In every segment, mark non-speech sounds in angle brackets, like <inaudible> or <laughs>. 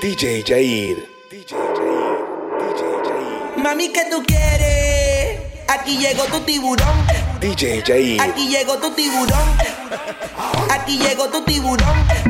DJ Jair. DJ Jair. DJ Jair. Mami, ¿qué tú quieres? Aquí llegó tu tiburón. DJ Jair. Aquí llegó tu tiburón. Aquí llegó tu tiburón.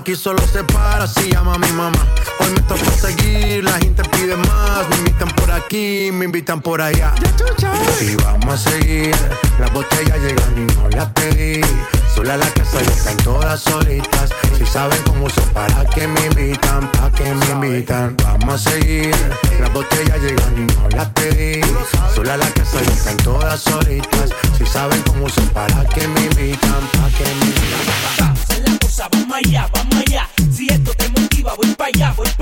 Aquí solo se para si llama mi mamá. Hoy me toca seguir, la gente pide más. Me invitan por aquí, me invitan por allá. Y vamos a seguir. Las botellas llegan y no las pedí. Sola la casa ya están todas solitas. Si saben cómo son, para que me invitan, para que me invitan. Vamos a seguir. Las botellas llegan y no las pedí. Sola la casa ya están todas solitas. Si saben cómo son, para que me invitan, para que me invitan. Vamos allá, vamos allá. Si esto te motiva, voy para allá, voy para allá.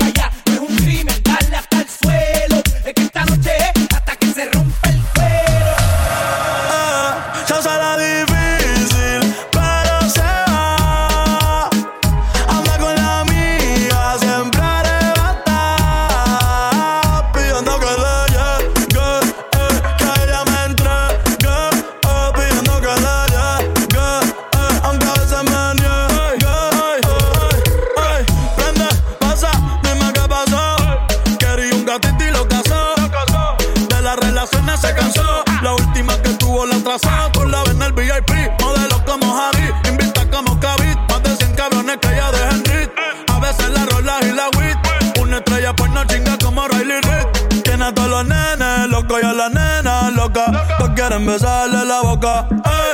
Quieren besarle la boca.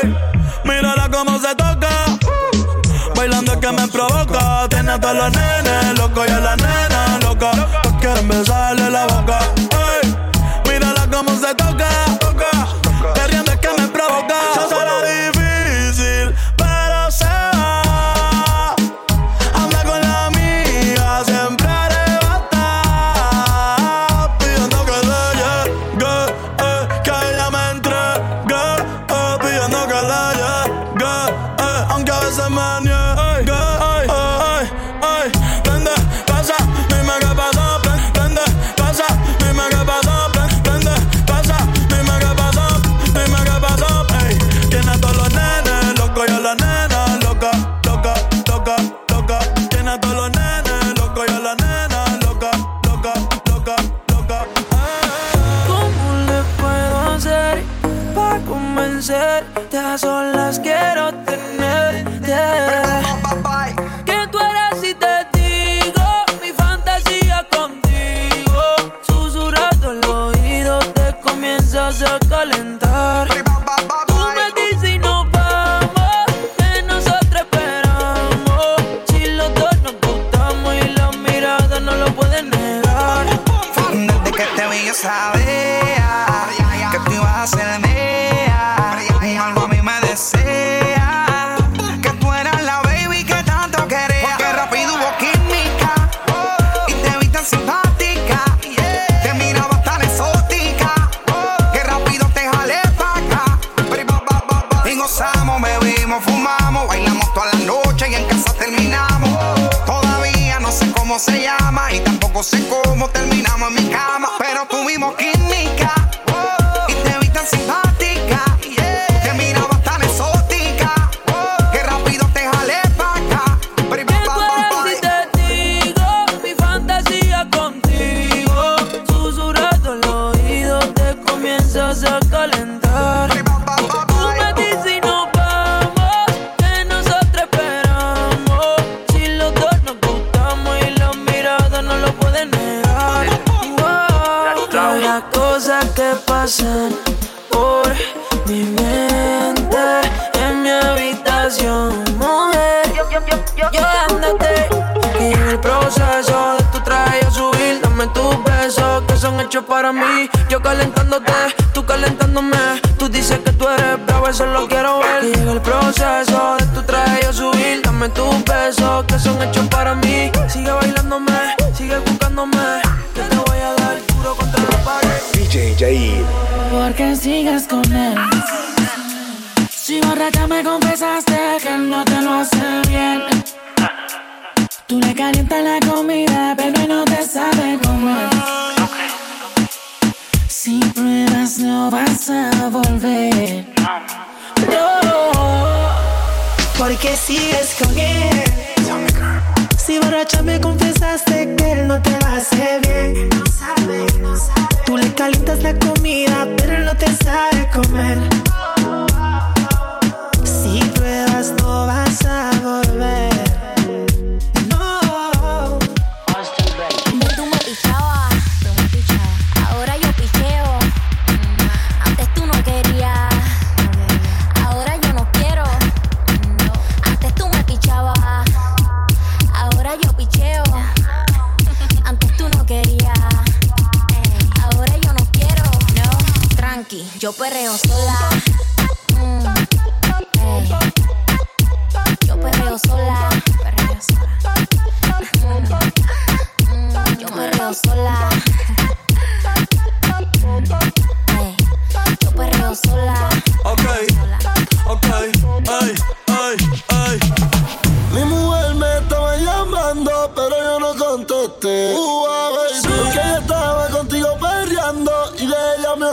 Ey, mírala cómo se toca. Bailando es que me provoca. Tiene a todos los nenes locos y a la nena loca. Todos quieren besarle la boca. Ey, mírala cómo se toca. Sabía que tú ibas a ser mía. Algo a mí me desea que tú eras la baby que tanto quería. Porque rápido hubo química y te vi tan simpática. Te miraba tan exótica que rápido te jalé pa' acá. Y gozamos, bebimos, fumamos, bailamos toda la noche y en casa terminamos. Sé cómo se llama y tampoco sé cómo terminamos en mi cama. Pero tuvimos química cosas que pasan por mi mente en mi habitación, mujer. Yo dándote y en el proceso de tu traje subir, dame tus besos que son hechos para mí. Yo calentándote, tú calentándome. Tú dices que tú eres bravo, eso lo quiero ver. Y en el proceso de tu traje subir, dame tus besos que son hechos para mí. Sigue bailándome, sigue buscándome. Que te voy a pared. DJ Jair. Porque sigues con él. Si borracha me confesaste que él no te lo hace bien. Tú le calientas la comida, pero no te sabe comer. Si pruebas, no vas a volver. No. Porque sigues con él. Si borracha me confesaste que él no te lo hace bien.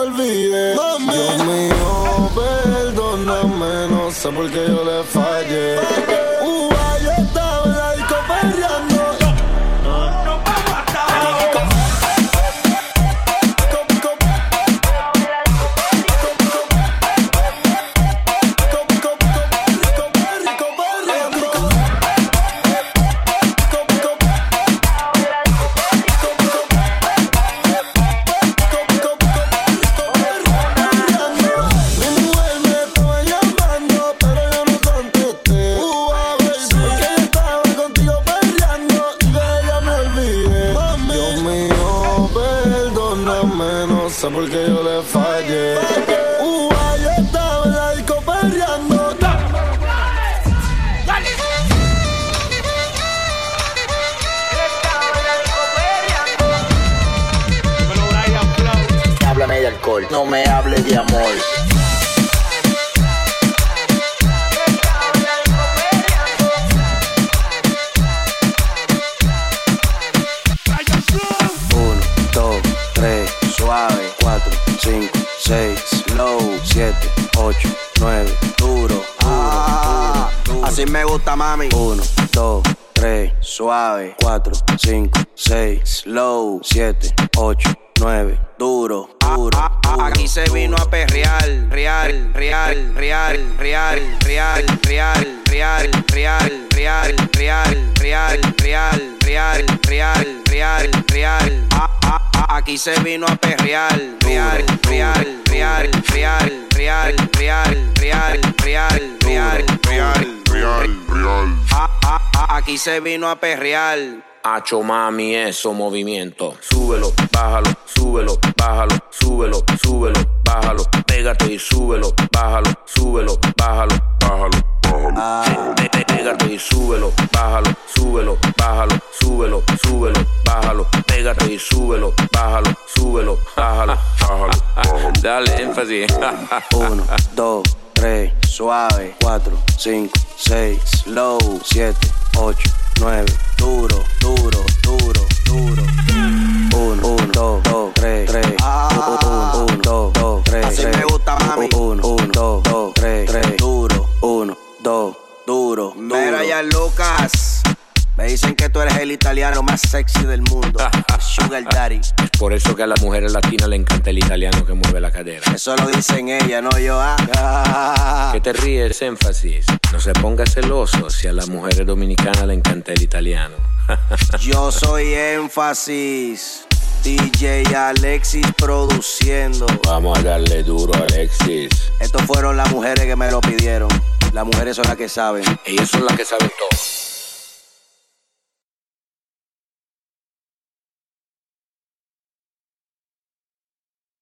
Olvidé. Mami, Dios mío, perdóname, no sé por qué yo le fallé. Uh, ah, yo estaba en la disco perdóname, no sé por qué yo le fallé. Uh, yo estaba en la disco peleando. Háblame de alcohol, no me hables de amor. 7, 8, 9, duro. Duro, duro, así me gusta, mami. 1, 2, 3, suave. 4, 5, 6, slow. 7, 8, 9, duro, duro. Aquí se vino a perrear, real, real, real, real, real, real, real, real, real, real, real, real, real real, real, real, real. Ah, ah, ah, Aquí se vino a perrear, real, real, real, real, real, real, real, real, real, real, real, real. Aquí se vino a perrear. Hacho mami, eso movimiento. Súbelo, bájalo, súbelo, bájalo, súbelo, súbelo, bájalo. Pégate y súbelo, bájalo, súbelo, bájalo, bájalo, pe- Pégate y súbelo, bájalo, súbelo, bájalo, súbelo, súbelo, bájalo. Pégate y súbelo, bájalo, súbelo, bájalo, bájalo, bájalo. Dale énfasis. <laughs> Uno, dos, tres, suave. Cuatro, cinco, seis, slow. Siete, ocho, nueve, duro, duro, duro, duro. Uno, uno, dos, dos, tres, tres. Uno, uno, dos, dos, tres, Así tres. me gusta, mami. Uno, uno, dos, dos, tres, tres dos, duro. Mira ya Lucas. Me dicen que tú eres el italiano más sexy del mundo. Ah, ah, ah, Sugar Daddy. Por eso que a las mujeres latinas le encanta el italiano que mueve la cadera. Eso lo dicen ella, no yo. Ah. Que te ríes, énfasis. No se ponga celoso si a las mujeres dominicanas le encanta el italiano. <laughs> yo soy énfasis. DJ Alexis produciendo. Vamos a darle duro, Alexis. Estos fueron las mujeres que me lo pidieron. Las mujeres son las que saben. Ellas son las que saben todo.